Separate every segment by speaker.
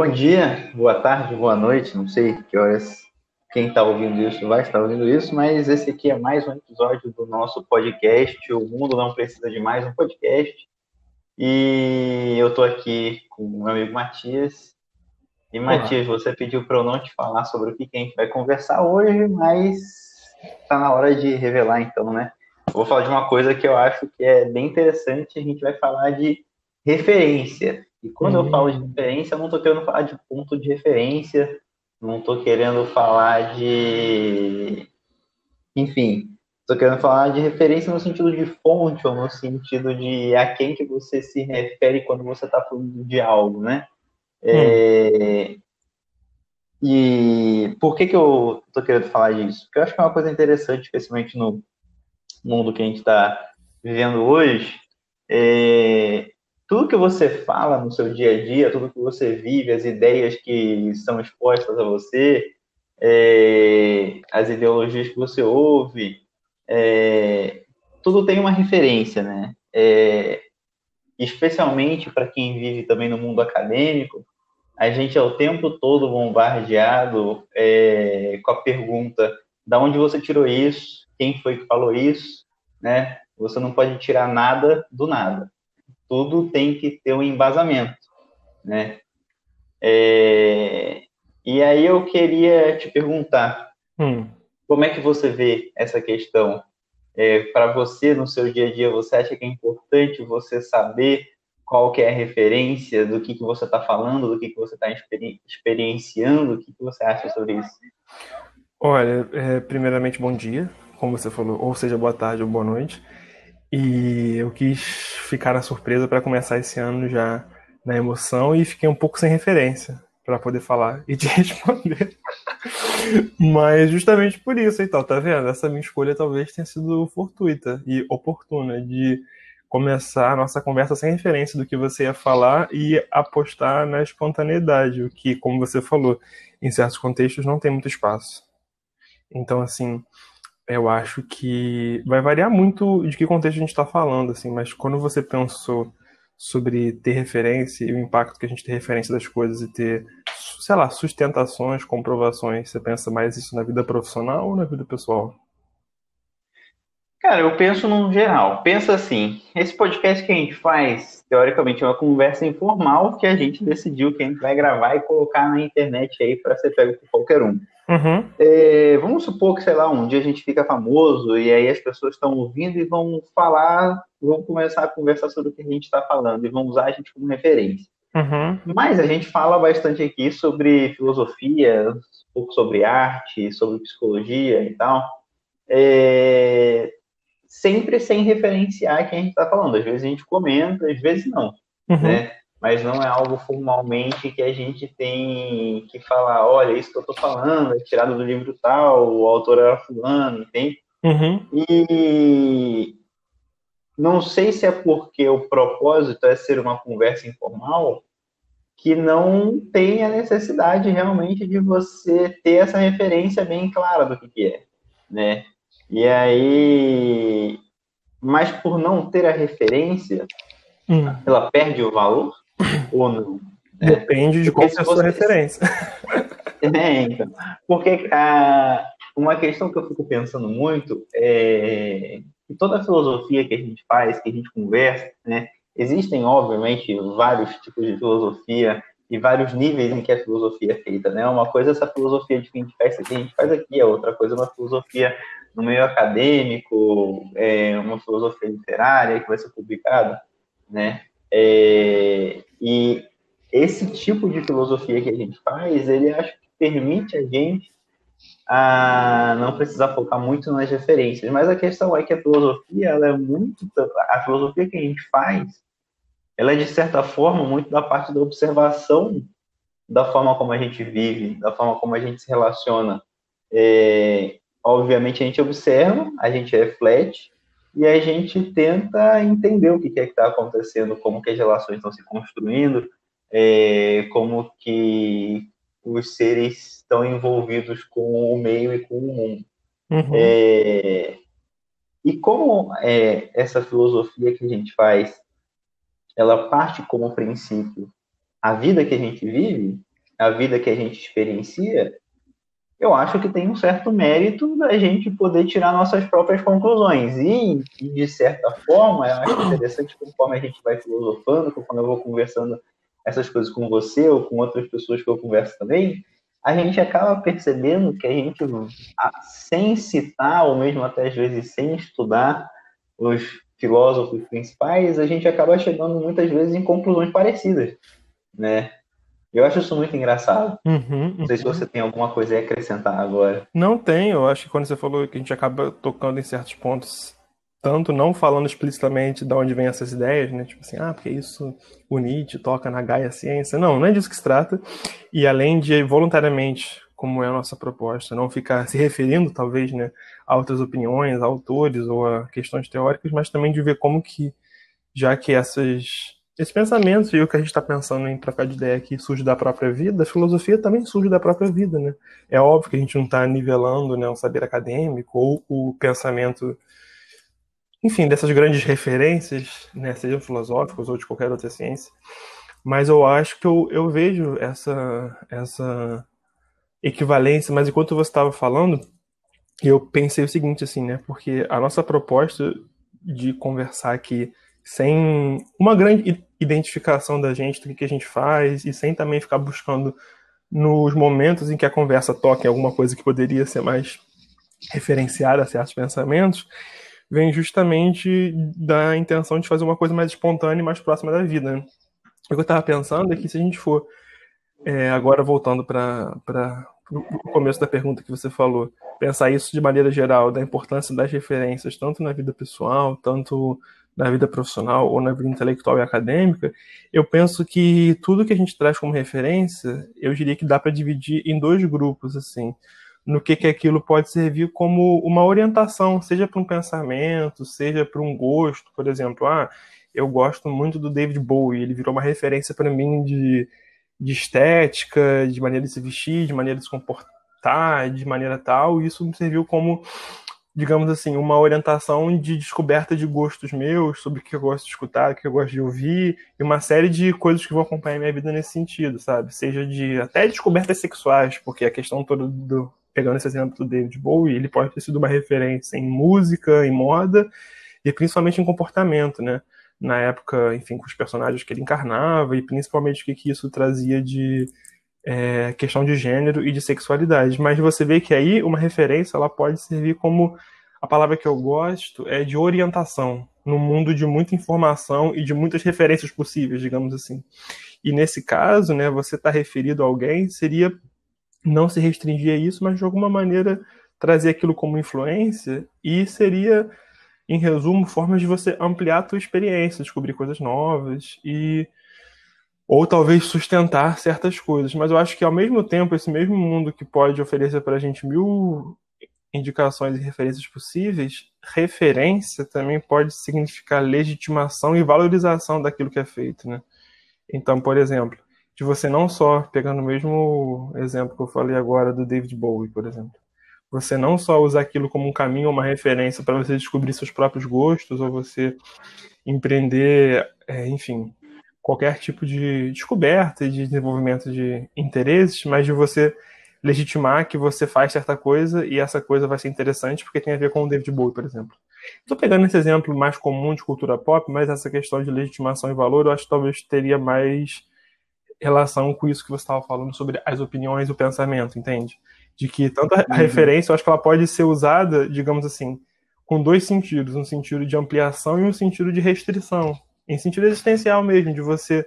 Speaker 1: Bom dia, boa tarde, boa noite, não sei que horas quem está ouvindo isso vai estar ouvindo isso, mas esse aqui é mais um episódio do nosso podcast. O mundo não precisa de mais um podcast. E eu estou aqui com o meu amigo Matias. E Matias, você pediu para eu não te falar sobre o que a gente vai conversar hoje, mas está na hora de revelar então, né? Eu vou falar de uma coisa que eu acho que é bem interessante. A gente vai falar de referência. E quando uhum. eu falo de referência, eu não estou querendo falar de ponto de referência, não estou querendo falar de. Enfim, estou querendo falar de referência no sentido de fonte ou no sentido de a quem que você se refere quando você está falando de algo, né? É... E por que, que eu estou querendo falar disso? Porque eu acho que é uma coisa interessante, especialmente no mundo que a gente está vivendo hoje. É tudo que você fala no seu dia a dia, tudo que você vive, as ideias que são expostas a você, é, as ideologias que você ouve, é, tudo tem uma referência, né? É, especialmente para quem vive também no mundo acadêmico, a gente é o tempo todo bombardeado é, com a pergunta: da onde você tirou isso? Quem foi que falou isso? Né? Você não pode tirar nada do nada tudo tem que ter um embasamento, né? É, e aí eu queria te perguntar, hum. como é que você vê essa questão? É, Para você, no seu dia a dia, você acha que é importante você saber qual que é a referência do que, que você está falando, do que, que você está experi experienciando? O que, que você acha sobre isso?
Speaker 2: Olha, é, primeiramente, bom dia, como você falou, ou seja, boa tarde ou boa noite. E eu quis ficar na surpresa para começar esse ano já na emoção e fiquei um pouco sem referência para poder falar e te responder. Mas justamente por isso, então, tá vendo? Essa minha escolha talvez tenha sido fortuita e oportuna de começar a nossa conversa sem referência do que você ia falar e apostar na espontaneidade, o que, como você falou, em certos contextos não tem muito espaço. Então, assim, eu acho que vai variar muito de que contexto a gente está falando, assim, mas quando você pensou sobre ter referência e o impacto que a gente tem referência das coisas e ter, sei lá, sustentações, comprovações, você pensa mais isso na vida profissional ou na vida pessoal?
Speaker 1: Cara, eu penso num geral. Pensa assim, esse podcast que a gente faz, teoricamente, é uma conversa informal que a gente decidiu que a gente vai gravar e colocar na internet aí para ser pego por qualquer um. Uhum. É, vamos supor que, sei lá, um dia a gente fica famoso e aí as pessoas estão ouvindo e vão falar, vão começar a conversar sobre o que a gente está falando e vão usar a gente como referência. Uhum. Mas a gente fala bastante aqui sobre filosofia, um pouco sobre arte, sobre psicologia e tal. É, sempre sem referenciar quem a gente está falando. Às vezes a gente comenta, às vezes não. Uhum. Né? Mas não é algo formalmente que a gente tem que falar, olha, isso que eu estou falando é tirado do livro tal, o autor era fulano, entende? Uhum. E não sei se é porque o propósito é ser uma conversa informal que não tem a necessidade realmente de você ter essa referência bem clara do que, que é, né? E aí, mas por não ter a referência, hum. ela perde o valor? Ou não.
Speaker 2: Né? Depende de qual é a sua referência.
Speaker 1: É, então. Porque a, uma questão que eu fico pensando muito é que toda a filosofia que a gente faz, que a gente conversa, né, existem, obviamente, vários tipos de filosofia e vários níveis em que a filosofia é feita, né? Uma coisa é essa filosofia de que a gente faz, que a gente faz aqui, a outra coisa é uma filosofia no meio acadêmico, é uma filosofia literária que vai ser publicada, né? É, e esse tipo de filosofia que a gente faz, ele acho que permite a gente a não precisar focar muito nas referências. Mas a questão é que a filosofia, ela é muito. A filosofia que a gente faz, ela é de certa forma muito da parte da observação da forma como a gente vive, da forma como a gente se relaciona. É, obviamente a gente observa, a gente reflete, e a gente tenta entender o que é que está acontecendo, como que as relações estão se construindo, é, como que os seres estão envolvidos com o meio e com o mundo. Uhum. É, e como é, essa filosofia que a gente faz, ela parte como princípio a vida que a gente vive, a vida que a gente experiencia, eu acho que tem um certo mérito da gente poder tirar nossas próprias conclusões. E, de certa forma, eu acho interessante conforme a gente vai filosofando, conforme eu vou conversando essas coisas com você ou com outras pessoas que eu converso também, a gente acaba percebendo que a gente, sem citar, ou mesmo até às vezes sem estudar os filósofos principais, a gente acaba chegando muitas vezes em conclusões parecidas, né? Eu acho isso muito engraçado. Uhum, Não sei se você tem alguma coisa a acrescentar agora.
Speaker 2: Não tenho. Eu acho que quando você falou que a gente acaba tocando em certos pontos, tanto não falando explicitamente de onde vem essas ideias, né? Tipo assim, ah, porque isso o Nietzsche toca na Gaia Ciência. Não, não é disso que se trata. E além de voluntariamente, como é a nossa proposta, não ficar se referindo, talvez, né, a outras opiniões, a autores ou a questões teóricas, mas também de ver como que, já que essas esse pensamento e o que a gente está pensando em trocar de ideia aqui surge da própria vida, a filosofia também surge da própria vida, né? É óbvio que a gente não está nivelando né, o saber acadêmico ou o pensamento, enfim, dessas grandes referências, né, sejam filosóficas ou de qualquer outra ciência, mas eu acho que eu, eu vejo essa, essa equivalência, mas enquanto você estava falando, eu pensei o seguinte, assim, né? Porque a nossa proposta de conversar aqui sem uma grande identificação da gente, do que a gente faz, e sem também ficar buscando nos momentos em que a conversa toca em alguma coisa que poderia ser mais referenciada a certos pensamentos, vem justamente da intenção de fazer uma coisa mais espontânea e mais próxima da vida. Né? O que eu estava pensando é que se a gente for, é, agora voltando para o começo da pergunta que você falou, pensar isso de maneira geral, da importância das referências, tanto na vida pessoal, tanto na vida profissional ou na vida intelectual e acadêmica, eu penso que tudo que a gente traz como referência, eu diria que dá para dividir em dois grupos, assim, no que, que aquilo pode servir como uma orientação, seja para um pensamento, seja para um gosto, por exemplo, ah, eu gosto muito do David Bowie, ele virou uma referência para mim de, de estética, de maneira de se vestir, de maneira de se comportar, de maneira tal, e isso me serviu como digamos assim, uma orientação de descoberta de gostos meus, sobre o que eu gosto de escutar, o que eu gosto de ouvir, e uma série de coisas que vão acompanhar minha vida nesse sentido, sabe? Seja de até descobertas sexuais, porque a questão toda do pegando esse exemplo do David Bowie, ele pode ter sido uma referência em música, em moda e principalmente em comportamento, né? Na época, enfim, com os personagens que ele encarnava e principalmente o que, que isso trazia de é, questão de gênero e de sexualidade. Mas você vê que aí uma referência ela pode servir como a palavra que eu gosto é de orientação no mundo de muita informação e de muitas referências possíveis, digamos assim. E nesse caso, né, você está referido a alguém seria não se restringir a isso, mas de alguma maneira trazer aquilo como influência e seria, em resumo, formas de você ampliar a tua experiência, descobrir coisas novas e ou talvez sustentar certas coisas. Mas eu acho que ao mesmo tempo esse mesmo mundo que pode oferecer para a gente mil indicações e referências possíveis, referência também pode significar legitimação e valorização daquilo que é feito, né? Então, por exemplo, de você não só pegando o mesmo exemplo que eu falei agora do David Bowie, por exemplo, você não só usar aquilo como um caminho ou uma referência para você descobrir seus próprios gostos ou você empreender, é, enfim, qualquer tipo de descoberta e de desenvolvimento de interesses, mas de você legitimar que você faz certa coisa e essa coisa vai ser interessante porque tem a ver com o David Bowie, por exemplo. Estou pegando esse exemplo mais comum de cultura pop, mas essa questão de legitimação e valor eu acho que talvez teria mais relação com isso que você estava falando sobre as opiniões e o pensamento, entende? De que tanto a uhum. referência, eu acho que ela pode ser usada, digamos assim, com dois sentidos, um sentido de ampliação e um sentido de restrição em sentido existencial mesmo, de você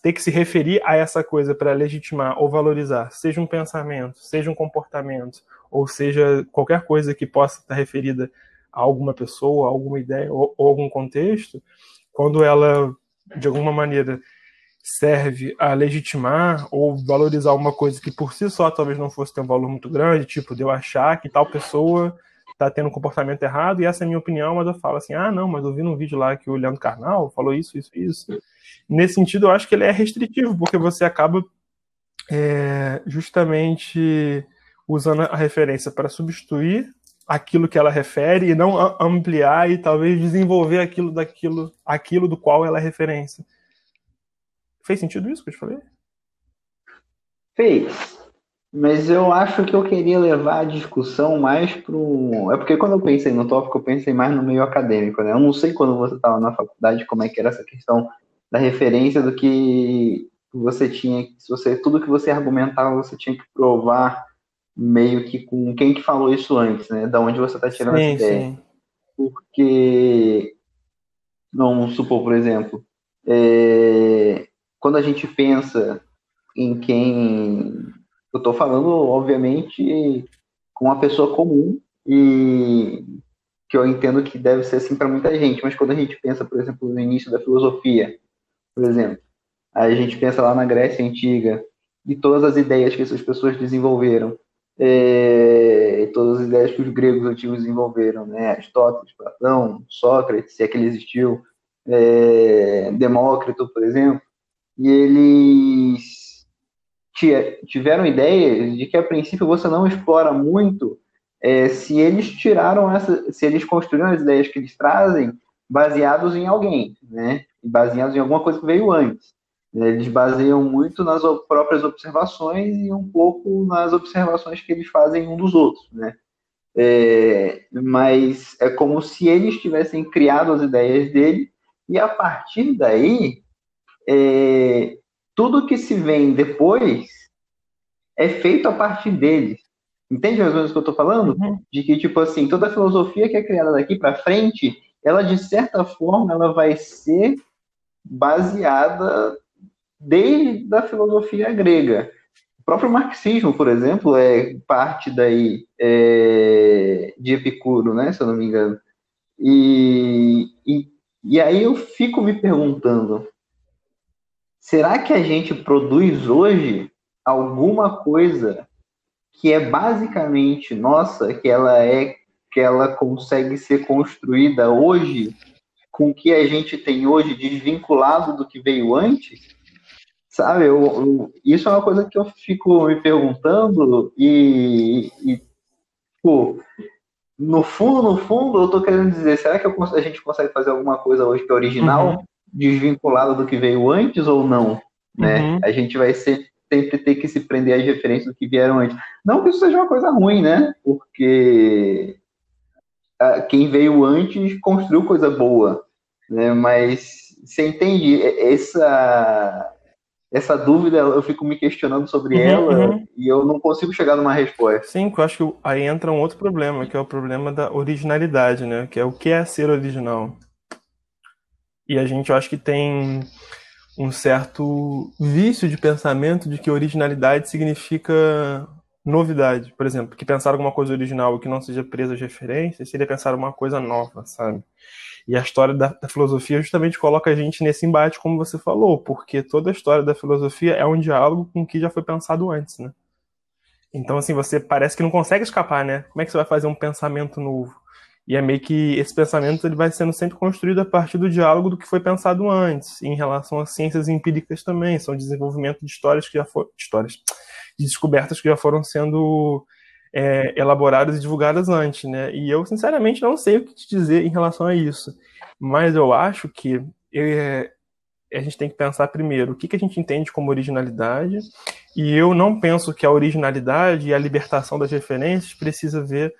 Speaker 2: ter que se referir a essa coisa para legitimar ou valorizar, seja um pensamento, seja um comportamento, ou seja qualquer coisa que possa estar referida a alguma pessoa, a alguma ideia ou, ou algum contexto, quando ela de alguma maneira serve a legitimar ou valorizar uma coisa que por si só talvez não fosse ter um valor muito grande, tipo de eu achar que tal pessoa tá tendo um comportamento errado, e essa é a minha opinião, mas eu falo assim, ah, não, mas eu vi num vídeo lá que o Leandro Carnal falou isso, isso, isso. Nesse sentido, eu acho que ele é restritivo, porque você acaba é, justamente usando a referência para substituir aquilo que ela refere e não ampliar e talvez desenvolver aquilo daquilo, aquilo do qual ela é referência. Fez sentido isso que eu te falei?
Speaker 1: Fez. Mas eu acho que eu queria levar a discussão mais para É porque quando eu pensei no tópico, eu pensei mais no meio acadêmico, né? Eu não sei quando você estava na faculdade como é que era essa questão da referência do que você tinha, se você tudo que você argumentava, você tinha que provar meio que com quem que falou isso antes, né? Da onde você está tirando sim, essa ideia. Sim. Porque, vamos supor, por exemplo, é, quando a gente pensa em quem. Eu estou falando, obviamente, com uma pessoa comum e que eu entendo que deve ser assim para muita gente, mas quando a gente pensa, por exemplo, no início da filosofia, por exemplo, a gente pensa lá na Grécia Antiga e todas as ideias que essas pessoas desenvolveram, é, todas as ideias que os gregos antigos desenvolveram, né? Aristóteles, Platão, Sócrates, se é que ele existiu, é, Demócrito, por exemplo, e eles tiveram ideias de que a princípio você não explora muito é, se eles tiraram essa, se eles construíram as ideias que eles trazem baseados em alguém, né? Baseados em alguma coisa que veio antes. Eles baseiam muito nas próprias observações e um pouco nas observações que eles fazem um dos outros, né? É, mas é como se eles tivessem criado as ideias dele e a partir daí é, tudo que se vem depois é feito a partir deles. Entende mais ou menos o que eu estou falando? Uhum. De que, tipo assim, toda a filosofia que é criada daqui para frente, ela, de certa forma, ela vai ser baseada desde a filosofia grega. O próprio marxismo, por exemplo, é parte daí é, de Epicuro, né, se eu não me engano. E, e, e aí eu fico me perguntando, será que a gente produz hoje alguma coisa que é basicamente nossa, que ela é que ela consegue ser construída hoje com o que a gente tem hoje desvinculado do que veio antes? Sabe, eu, eu, isso é uma coisa que eu fico me perguntando e, e pô, no fundo, no fundo, eu tô querendo dizer, será que eu, a gente consegue fazer alguma coisa hoje que é original, uhum. Desvinculada do que veio antes ou não? Né? Uhum. A gente vai ser, sempre ter que se prender às referências do que vieram antes. Não que isso seja uma coisa ruim, né? Porque quem veio antes construiu coisa boa, né? Mas você entende essa essa dúvida eu fico me questionando sobre uhum, ela uhum. e eu não consigo chegar numa resposta.
Speaker 2: Sim, eu acho que aí entra um outro problema, que é o problema da originalidade, né? Que é o que é ser original. E a gente, eu acho que tem um certo vício de pensamento de que originalidade significa novidade. Por exemplo, que pensar alguma coisa original que não seja presa de referências seria pensar uma coisa nova, sabe? E a história da, da, filosofia justamente coloca a gente nesse embate, como você falou, porque toda a história da filosofia é um diálogo com o que já foi pensado antes, né? Então, assim, você parece que não consegue escapar, né? Como é que você vai fazer um pensamento novo? E é meio que esse pensamento ele vai sendo sempre construído a partir do diálogo do que foi pensado antes, em relação às ciências empíricas também, são desenvolvimento de histórias que já foram. histórias. de descobertas que já foram sendo é, elaboradas e divulgadas antes, né? E eu, sinceramente, não sei o que te dizer em relação a isso. Mas eu acho que é, a gente tem que pensar primeiro o que, que a gente entende como originalidade, e eu não penso que a originalidade e a libertação das referências precisa ver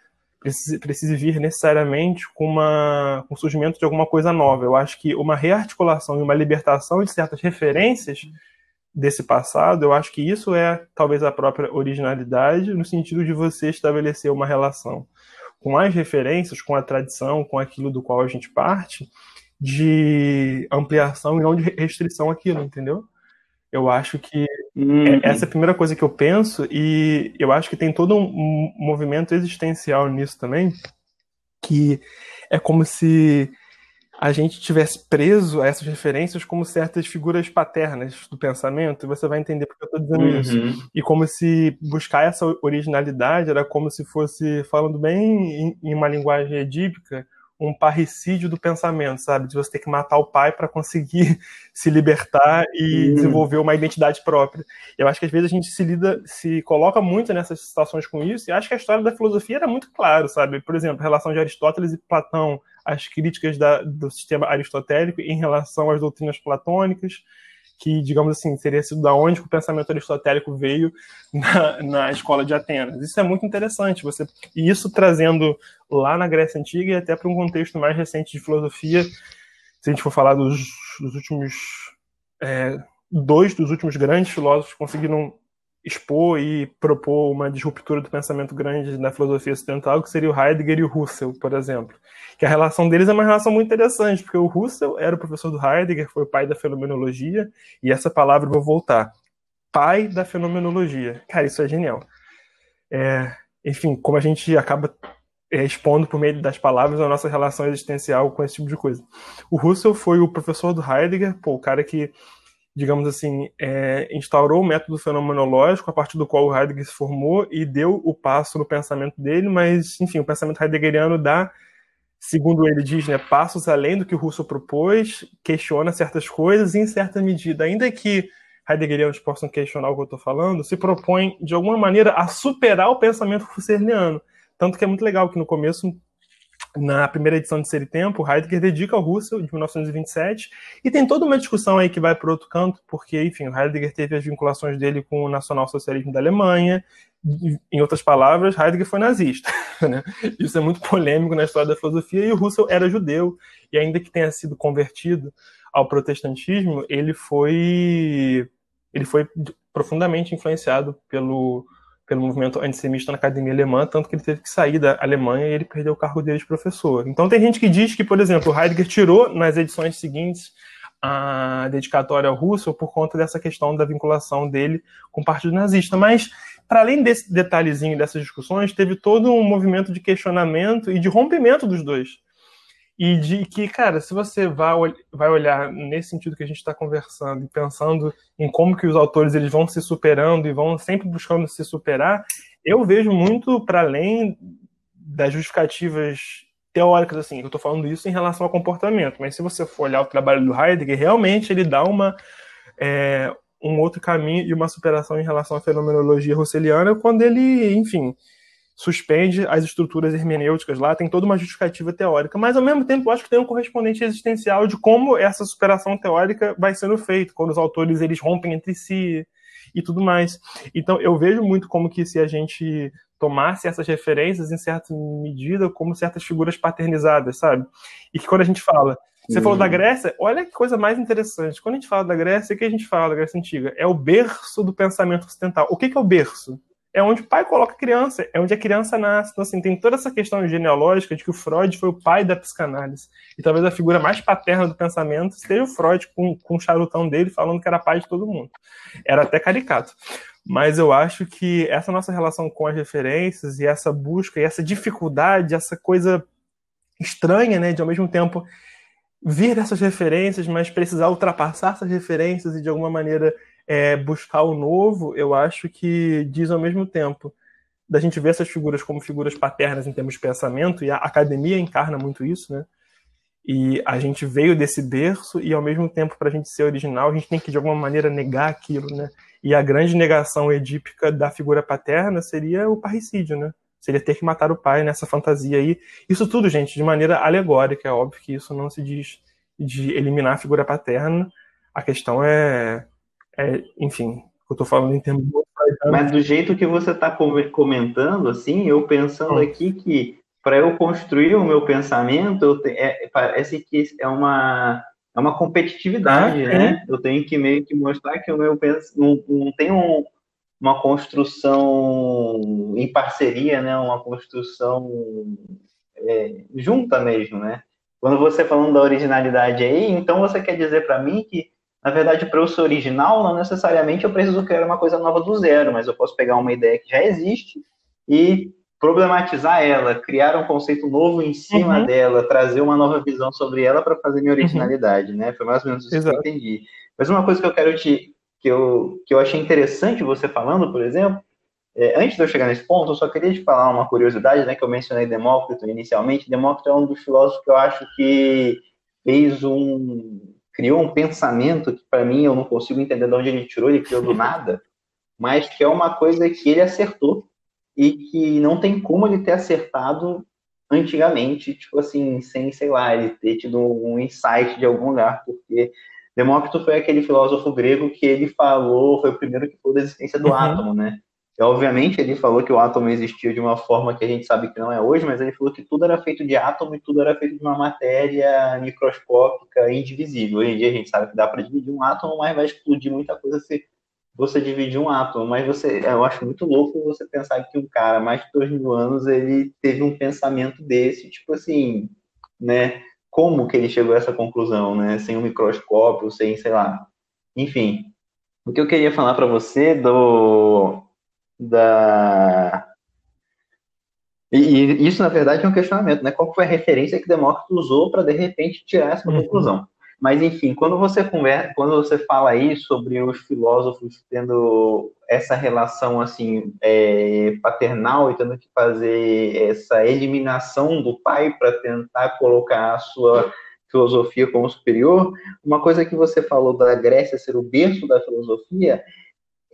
Speaker 2: precise, precise vir necessariamente com, uma, com o surgimento de alguma coisa nova. Eu acho que uma rearticulação e uma libertação de certas referências desse passado, eu acho que isso é talvez a própria originalidade, no sentido de você estabelecer uma relação com as referências, com a tradição, com aquilo do qual a gente parte, de ampliação e não de restrição aquilo, entendeu? Eu acho que uhum. essa é a primeira coisa que eu penso, e eu acho que tem todo um movimento existencial nisso também, que é como se a gente tivesse preso a essas referências como certas figuras paternas do pensamento, e você vai entender porque eu estou dizendo uhum. isso. E como se buscar essa originalidade era como se fosse, falando bem em, uma linguagem edípica, um parricídio do pensamento, sabe? De você ter que matar o pai para conseguir se libertar e uhum. desenvolver uma identidade própria. Eu acho que às vezes a gente se lida, se coloca muito nessas situações com isso, e acho que a história da filosofia era muito claro, sabe? Por exemplo, a relação de Aristóteles e Platão, as críticas da, do sistema aristotélico em relação às doutrinas platônicas, que, digamos assim, teria sido da onde o pensamento aristotélico veio na, na escola de Atenas. Isso é muito interessante, você e isso trazendo lá na Grécia Antiga e até para um contexto mais recente de filosofia, se a gente for falar dos, dos últimos é, dois dos últimos grandes filósofos conseguiram expor e propor uma disruptura do pensamento grande na filosofia ocidental, que seria o Heidegger e o Husserl, por exemplo. Que a relação deles é uma relação muito interessante, porque o Husserl era o professor do Heidegger, foi o pai da fenomenologia, e essa palavra eu vou voltar. Pai da fenomenologia. Cara, isso é genial. É, enfim, como a gente acaba é, expondo por meio das palavras a nossa relação existencial com esse tipo de coisa. O Husserl foi o professor do Heidegger, pô, o cara que digamos assim, é, instaurou o método fenomenológico a partir do qual o Heidegger se formou e deu o passo no pensamento dele, mas, enfim, o pensamento heideggeriano dá, segundo ele diz, né, passos além do que o Russo propôs, questiona certas coisas e, em certa medida, ainda que heideggerianos possam questionar o que eu estou falando, se propõe, de alguma maneira, a superar o pensamento husserliano. Tanto que é muito legal que no começo na primeira edição de Ser e Tempo, Heidegger dedica ao Russell, de 1927, e tem toda uma discussão aí que vai para outro canto, porque, enfim, Heidegger teve as vinculações dele com o nacionalsocialismo da Alemanha, em outras palavras, Heidegger foi nazista. Né? Isso é muito polêmico na história da filosofia, e o Russell era judeu, e ainda que tenha sido convertido ao protestantismo, ele foi, ele foi profundamente influenciado pelo pelo movimento antissemita na academia alemã, tanto que ele teve que sair da Alemanha e ele perdeu o cargo dele de professor. Então tem gente que diz que, por exemplo, Heidegger tirou nas edições seguintes a dedicatória ao Russell por conta dessa questão da vinculação dele com o Partido Nazista. Mas, para além desse detalhezinho dessas discussões, teve todo um movimento de questionamento e de rompimento dos dois e de que, cara, se você vai, vai olhar nesse sentido que a gente está conversando e pensando em como que os autores eles vão se superando e vão sempre buscando se superar, eu vejo muito para além das justificativas teóricas, assim, eu estou falando isso em relação ao comportamento, mas se você for olhar o trabalho do Heidegger, realmente ele dá uma é, um outro caminho e uma superação em relação à fenomenologia russeliana, quando ele, enfim, suspende as estruturas hermenêuticas lá, tem toda uma justificativa teórica, mas ao mesmo tempo eu acho que tem um correspondente existencial de como essa superação teórica vai sendo feita, quando os autores eles rompem entre si e tudo mais. Então eu vejo muito como que se a gente tomasse essas referências em certa medida como certas figuras paternizadas, sabe? E que quando a gente fala você falou da uhum. Grécia, olha que coisa mais interessante. Quando a gente fala da Grécia, o que a gente fala da Grécia Antiga? É o berço do pensamento ocidental. O que, que é o berço? É onde o pai coloca a criança, é onde a criança nasce. Então, assim, tem toda essa questão genealógica de que o Freud foi o pai da psicanálise. E talvez a figura mais paterna do pensamento seja o Freud, com, com o charutão dele, falando que era pai de todo mundo. Era até caricato. Mas eu acho que essa nossa relação com as referências e essa busca e essa dificuldade, essa coisa estranha, né, de ao mesmo tempo vir dessas referências, mas precisar ultrapassar essas referências e de alguma maneira é, buscar o novo, eu acho que diz ao mesmo tempo da gente ver essas figuras como figuras paternas em termos de pensamento, e a academia encarna muito isso, né? E a gente veio desse berço, e ao mesmo tempo, para a gente ser original, a gente tem que de alguma maneira negar aquilo, né? E a grande negação edípica da figura paterna seria o parricídio, né? Seria ter que matar o pai nessa fantasia aí. Isso tudo, gente, de maneira alegórica. É óbvio que isso não se diz de eliminar a figura paterna. A questão é é, enfim, eu estou falando em termos.
Speaker 1: Mas do jeito que você está comentando, assim, eu pensando aqui que para eu construir o meu pensamento, te, é, parece que é uma, é uma competitividade, ah, né? É? Eu tenho que meio que mostrar que o meu pensamento não, não tem um, uma construção em parceria, né? Uma construção é, junta mesmo, né? Quando você falando da originalidade aí, então você quer dizer para mim que na verdade, para eu ser original, não necessariamente eu preciso criar uma coisa nova do zero, mas eu posso pegar uma ideia que já existe e problematizar ela, criar um conceito novo em cima uhum. dela, trazer uma nova visão sobre ela para fazer minha uhum. originalidade, uhum. né? Foi mais ou menos isso Exato. que eu entendi. Mas uma coisa que eu quero te que eu, que eu achei interessante você falando, por exemplo, é, antes de eu chegar nesse ponto, eu só queria te falar uma curiosidade, né, que eu mencionei Demócrito inicialmente. Demócrito é um dos filósofos que eu acho que fez um, criou um pensamento que para mim eu não consigo entender de onde ele tirou, ele criou do nada, mas que é uma coisa que ele acertou e que não tem como ele ter acertado antigamente, tipo assim, sem, sei lá, ele ter tido um insight de algum lugar, porque Demócrito foi aquele filósofo grego que ele falou, foi o primeiro que falou da existência do uhum. átomo, né? E, obviamente, ele falou que o átomo existia de uma forma que a gente sabe que não é hoje, mas ele falou que tudo era feito de átomo e tudo era feito de uma matéria microscópica indivisível. Hoje em dia a gente sabe que dá para dividir um átomo, mas vai explodir muita coisa se você dividir um átomo. Mas você, eu acho muito louco você pensar que um cara, mais de dois mil anos, ele teve um pensamento desse, tipo assim, né? Como que ele chegou a essa conclusão, né? Sem um microscópio, sem, sei lá. Enfim, o que eu queria falar para você do da. E, e, isso, na verdade, é um questionamento, né? Qual foi a referência que Demócrito usou para, de repente, tirar essa uhum. conclusão? Mas, enfim, quando você conversa, quando você fala aí sobre os filósofos tendo essa relação, assim, é, paternal e tendo que fazer essa eliminação do pai para tentar colocar a sua filosofia como superior, uma coisa que você falou da Grécia ser o berço da filosofia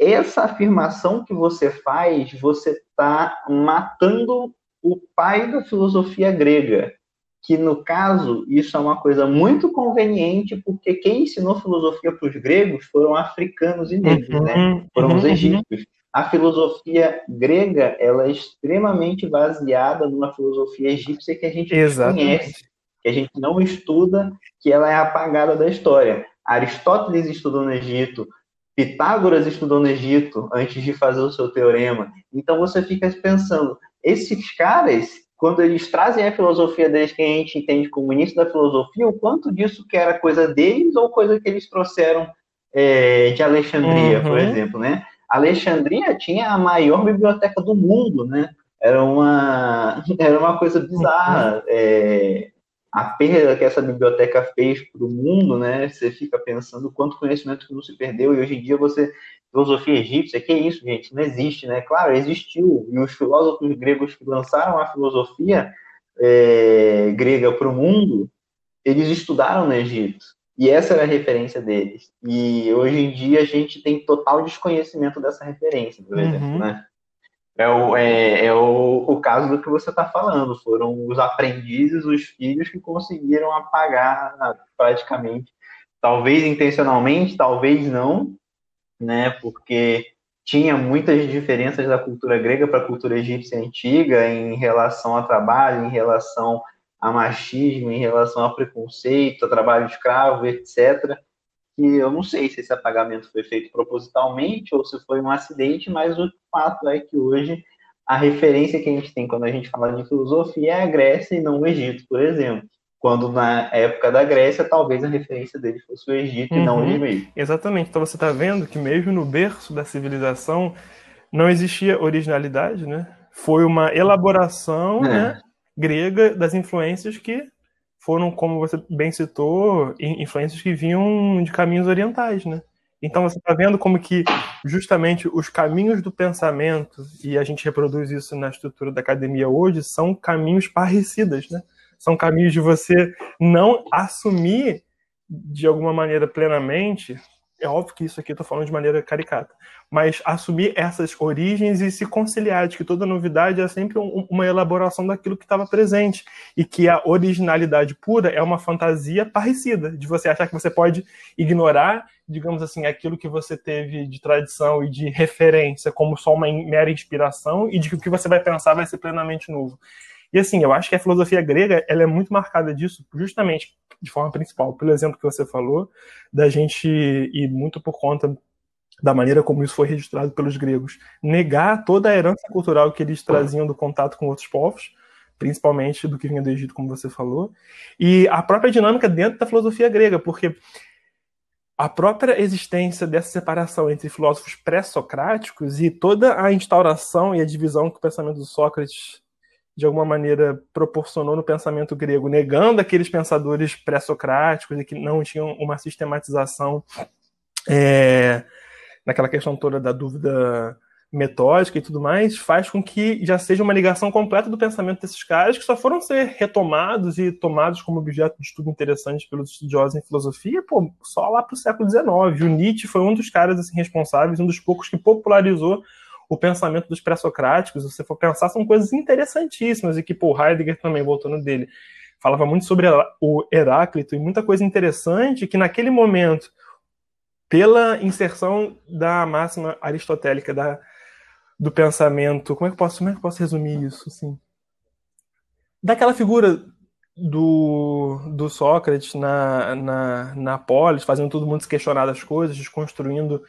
Speaker 1: essa afirmação que você faz, você está matando o pai da filosofia grega. Que, no caso, isso é uma coisa muito conveniente, porque quem ensinou filosofia para os gregos foram africanos e negros, uhum, né? Foram uhum, os egípcios. A filosofia grega, ela é extremamente baseada numa filosofia egípcia que a gente conhece, que a gente não estuda, que ela é apagada da história. Aristóteles estudou no Egito, Pitágoras estudou no Egito antes de fazer o seu teorema. Então você fica pensando, esses caras, quando eles trazem a filosofia deles que a gente entende como início da filosofia, o quanto disso que era coisa deles ou coisa que eles trouxeram é, de Alexandria, uhum. por exemplo, né? Alexandria tinha a maior biblioteca do mundo, né? Era uma, era uma coisa bizarra. Uhum. É, a perda que essa biblioteca fez para o mundo, né? Você fica pensando quanto conhecimento que não se perdeu e hoje em dia você filosofia egípcia, que é isso, gente? Não existe, né? Claro, existiu e os filósofos gregos que lançaram a filosofia é, grega para o mundo, eles estudaram no Egito e essa era a referência deles. E hoje em dia a gente tem total desconhecimento dessa referência, por exemplo, uhum. né? É o, é, é o, o caso do que você está falando. Foram os aprendizes, os filhos que conseguiram apagar praticamente, talvez intencionalmente, talvez não, né? Porque tinha muitas diferenças da cultura grega para a cultura egípcia antiga em relação a trabalho, em relação a machismo, em relação a preconceito, a trabalho escravo, etc que eu não sei se esse apagamento foi feito propositalmente ou se foi um acidente, mas o fato é que hoje a referência que a gente tem quando a gente fala de filosofia é a Grécia e não o Egito, por exemplo. Quando na época da Grécia, talvez a referência dele fosse o Egito uhum. e não o uhum. Egito.
Speaker 2: Exatamente. Então você está vendo que mesmo no berço da civilização não existia originalidade, né? Foi uma elaboração é. né, grega das influências que foram, como você bem citou, influências que vinham de caminhos orientais, né? Então você está vendo como que justamente os caminhos do pensamento, e a gente reproduz isso na estrutura da academia hoje, são caminhos parecidas, né? São caminhos de você não assumir de alguma maneira plenamente é óbvio que isso aqui eu estou falando de maneira caricata, mas assumir essas origens e se conciliar de que toda novidade é sempre um, uma elaboração daquilo que estava presente e que a originalidade pura é uma fantasia parecida, de você achar que você pode ignorar, digamos assim, aquilo que você teve de tradição e de referência como só uma mera inspiração e de que o que você vai pensar vai ser plenamente novo. E assim, eu acho que a filosofia grega ela é muito marcada disso, justamente de forma principal, pelo exemplo que você falou, da gente e muito por conta da maneira como isso foi registrado pelos gregos, negar toda a herança cultural que eles traziam do contato com outros povos, principalmente do que vinha do Egito, como você falou, e a própria dinâmica dentro da filosofia grega, porque a própria existência dessa separação entre filósofos pré-socráticos e toda a instauração e a divisão que o pensamento do Sócrates de alguma maneira proporcionou no pensamento grego, negando aqueles pensadores pré-socráticos e que não tinham uma sistematização é, naquela questão toda da dúvida metódica e tudo mais, faz com que já seja uma ligação completa do pensamento desses caras que só foram ser retomados e tomados como objeto de estudo interessante pelos estudiosos em filosofia, pô, só lá para o século XIX. O Nietzsche foi um dos caras assim, responsáveis, um dos poucos que popularizou o pensamento dos pré-socráticos, se você for pensar, são coisas interessantíssimas, e que, pô, Heidegger também, voltando dele, falava muito sobre o Heráclito e muita coisa interessante que naquele momento, pela inserção da máxima aristotélica da, do pensamento, como é que eu posso, como é que posso resumir isso assim? Daquela figura do, do Sócrates na, na, na polis, fazendo todo mundo se questionar das coisas, desconstruindo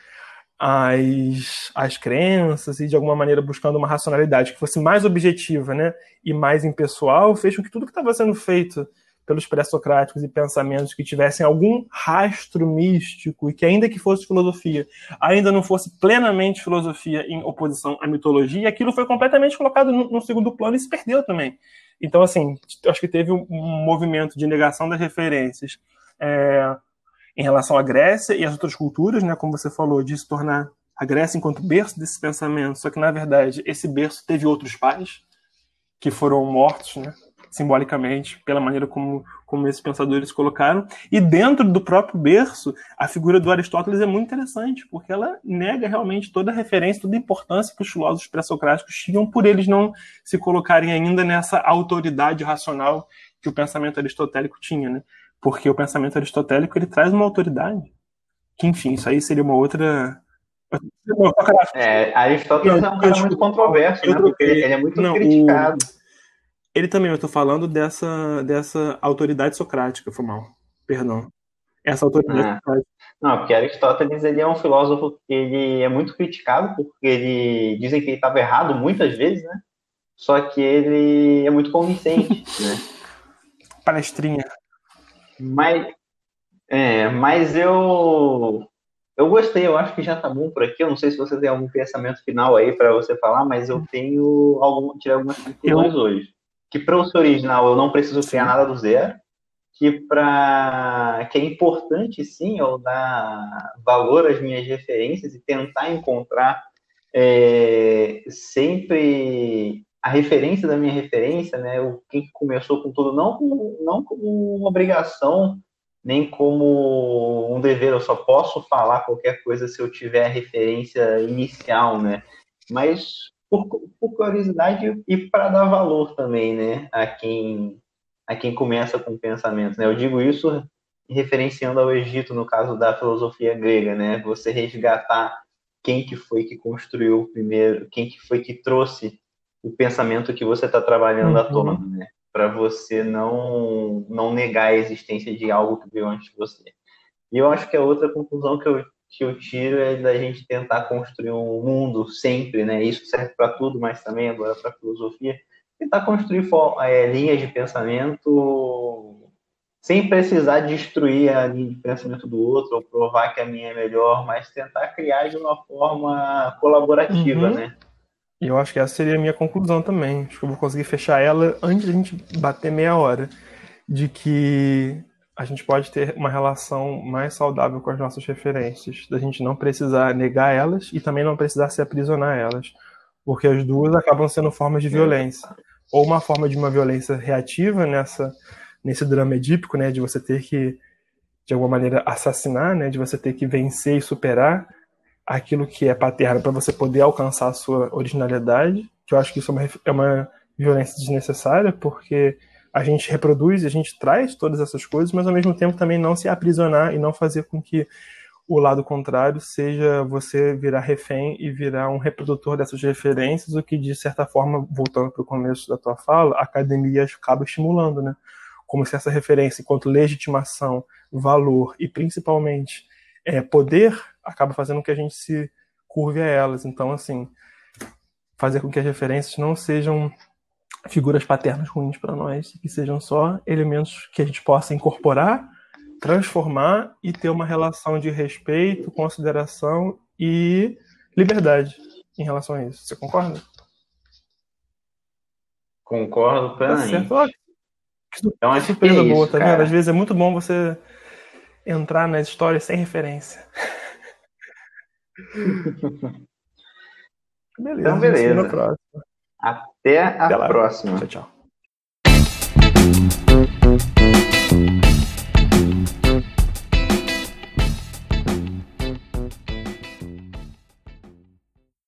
Speaker 2: as, as crenças e de alguma maneira buscando uma racionalidade que fosse mais objetiva né, e mais impessoal, fez com que tudo que estava sendo feito pelos pré-socráticos e pensamentos que tivessem algum rastro místico e que ainda que fosse filosofia, ainda não fosse plenamente filosofia em oposição à mitologia, aquilo foi completamente colocado no, no segundo plano e se perdeu também. Então, assim, acho que teve um, movimento de negação das referências é, em relação à Grécia e às outras culturas, né, como você falou, de se tornar a Grécia enquanto berço desse pensamento, só que, na verdade, esse berço teve outros pais que foram mortos, né, simbolicamente, pela maneira como, como esses pensadores colocaram. E dentro do próprio berço, a figura do Aristóteles é muito interessante, porque ela nega realmente toda a referência, toda a importância que os filósofos pré-socráticos tinham, por eles não se colocarem ainda nessa autoridade racional que o pensamento aristotélico tinha, né? Porque o pensamento aristotélico ele traz uma autoridade. Que, enfim, isso aí seria uma outra
Speaker 1: é, Aristóteles é um cara muito controverso, né? Porque ele é muito não, criticado. O,
Speaker 2: ele também, eu estou falando dessa, dessa autoridade socrática, foi mal. Perdão. Essa autoridade
Speaker 1: ah. socrática. Não, porque Aristóteles ele é um filósofo que ele é muito criticado, porque ele dizem que ele estava errado muitas vezes, né? Só que ele é muito convincente, né?
Speaker 2: Palestrinha.
Speaker 1: Mas, é, mas eu eu gostei, eu acho que já tá bom por aqui. Eu não sei se você tem algum pensamento final aí para você falar, mas eu tenho algum, tirei algumas conclusões hoje que para o seu original eu não preciso criar nada do zero, que para que é importante sim eu dar valor às minhas referências e tentar encontrar é, sempre a referência da minha referência, né? O que começou com tudo, não como, não como uma obrigação, nem como um dever. Eu só posso falar qualquer coisa se eu tiver a referência inicial, né? Mas por, por curiosidade e para dar valor também, né, a quem a quem começa com pensamentos, né? Eu digo isso referenciando ao Egito no caso da filosofia grega, né? Você resgatar quem que foi que construiu o primeiro, quem que foi que trouxe o pensamento que você está trabalhando uhum. à tona, né? Para você não não negar a existência de algo que veio antes de você. E eu acho que a outra conclusão que eu que eu tiro é da gente tentar construir um mundo sempre, né? Isso serve para tudo, mas também agora para filosofia. Tentar construir é, linhas de pensamento sem precisar destruir a linha de pensamento do outro ou provar que a minha é melhor, mas tentar criar de uma forma colaborativa, uhum. né?
Speaker 2: E eu acho que essa seria a minha conclusão também. Acho que eu vou conseguir fechar ela antes de a gente bater meia hora. De que a gente pode ter uma relação mais saudável com as nossas referências, da gente não precisar negar elas e também não precisar se aprisionar elas, porque as duas acabam sendo formas de violência, ou uma forma de uma violência reativa nessa nesse drama edípico, né, de você ter que de alguma maneira assassinar, né, de você ter que vencer e superar aquilo que é paterno para você poder alcançar a sua originalidade, que eu acho que isso é uma, é uma violência desnecessária, porque a gente reproduz, a gente traz todas essas coisas, mas ao mesmo tempo também não se aprisionar e não fazer com que o lado contrário seja você virar refém e virar um reprodutor dessas referências, o que de certa forma, voltando para o começo da tua fala, a academia acaba estimulando, né? Como se essa referência, enquanto legitimação, valor e principalmente é, poder, acaba fazendo com que a gente se curve a elas. Então, assim, fazer com que as referências não sejam figuras paternas ruins para nós, que sejam só elementos que a gente possa incorporar, transformar e ter uma relação de respeito, consideração e liberdade em relação a isso. Você concorda?
Speaker 1: Concordo tá plenamente. Tá.
Speaker 2: É uma surpresa é boa, tá vendo? Às vezes é muito bom você entrar nas histórias sem referência.
Speaker 1: beleza. Então, beleza. Até a Até próxima.
Speaker 2: Tchau, tchau.